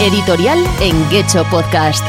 Editorial en Gecho Podcast.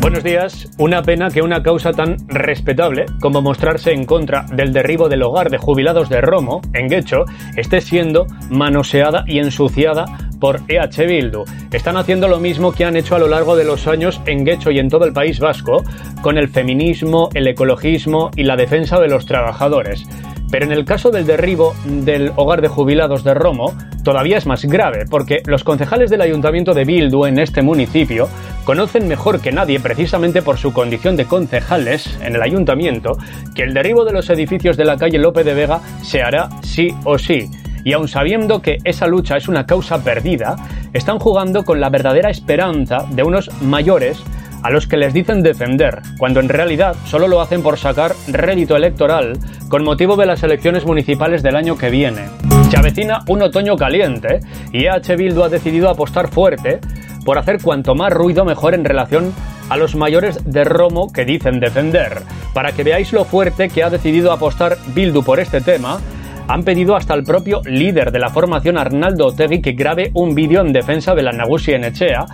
Buenos días. Una pena que una causa tan respetable como mostrarse en contra del derribo del hogar de jubilados de Romo, en Guecho, esté siendo manoseada y ensuciada por EH Bildu. Están haciendo lo mismo que han hecho a lo largo de los años en Guecho y en todo el País Vasco, con el feminismo, el ecologismo y la defensa de los trabajadores. Pero en el caso del derribo del hogar de jubilados de Romo, todavía es más grave, porque los concejales del ayuntamiento de Bildu en este municipio conocen mejor que nadie, precisamente por su condición de concejales en el ayuntamiento, que el derribo de los edificios de la calle Lope de Vega se hará sí o sí. Y aun sabiendo que esa lucha es una causa perdida, están jugando con la verdadera esperanza de unos mayores a los que les dicen defender, cuando en realidad solo lo hacen por sacar rédito electoral con motivo de las elecciones municipales del año que viene. Se avecina un otoño caliente y EH Bildu ha decidido apostar fuerte por hacer cuanto más ruido mejor en relación a los mayores de Romo que dicen defender. Para que veáis lo fuerte que ha decidido apostar Bildu por este tema, han pedido hasta el propio líder de la formación Arnaldo Otegui que grabe un vídeo en defensa de la Nagusi Echea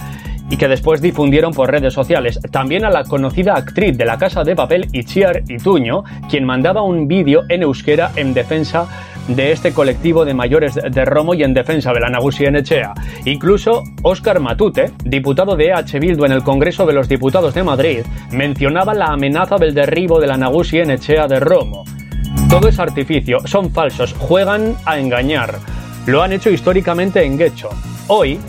y que después difundieron por redes sociales. También a la conocida actriz de la Casa de Papel, Itziar Ituño, quien mandaba un vídeo en euskera en defensa de este colectivo de mayores de Romo y en defensa de la Nagusi Echea. Incluso Óscar Matute, diputado de EH Bildu en el Congreso de los Diputados de Madrid, mencionaba la amenaza del derribo de la Nagusi Echea de Romo. Todo es artificio, son falsos, juegan a engañar. Lo han hecho históricamente en Guecho. Hoy,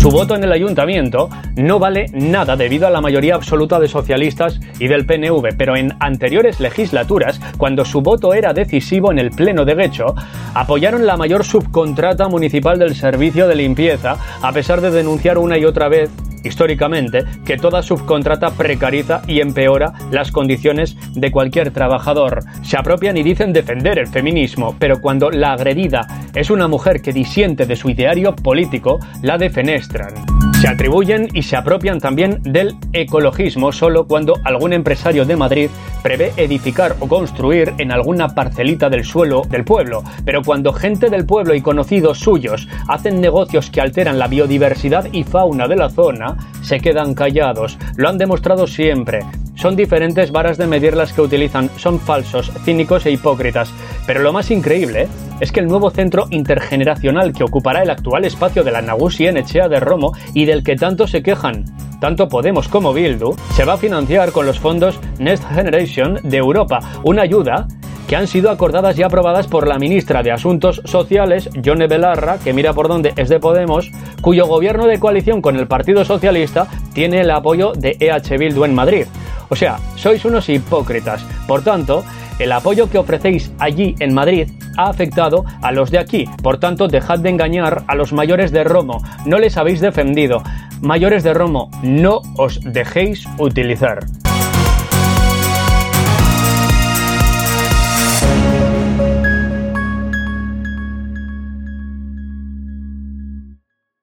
su voto en el ayuntamiento no vale nada debido a la mayoría absoluta de socialistas y del PNV, pero en anteriores legislaturas, cuando su voto era decisivo en el Pleno de Guecho, apoyaron la mayor subcontrata municipal del servicio de limpieza, a pesar de denunciar una y otra vez históricamente, que toda subcontrata precariza y empeora las condiciones de cualquier trabajador. Se apropian y dicen defender el feminismo, pero cuando la agredida es una mujer que disiente de su ideario político, la defenestran. Se atribuyen y se apropian también del ecologismo solo cuando algún empresario de Madrid prevé edificar o construir en alguna parcelita del suelo del pueblo, pero cuando gente del pueblo y conocidos suyos hacen negocios que alteran la biodiversidad y fauna de la zona, se quedan callados. Lo han demostrado siempre. Son diferentes varas de medir las que utilizan, son falsos, cínicos e hipócritas. Pero lo más increíble es que el nuevo centro intergeneracional que ocupará el actual espacio de la Nagusi en Echea de Romo y del que tanto se quejan, tanto Podemos como Bildu, se va a financiar con los fondos Next Generation de Europa, una ayuda que han sido acordadas y aprobadas por la ministra de Asuntos Sociales, Yone Belarra, que mira por dónde es de Podemos, cuyo gobierno de coalición con el Partido Socialista tiene el apoyo de EH Bildu en Madrid. O sea, sois unos hipócritas. Por tanto, el apoyo que ofrecéis allí en Madrid ha afectado a los de aquí. Por tanto, dejad de engañar a los mayores de Romo. No les habéis defendido. Mayores de Romo, no os dejéis utilizar.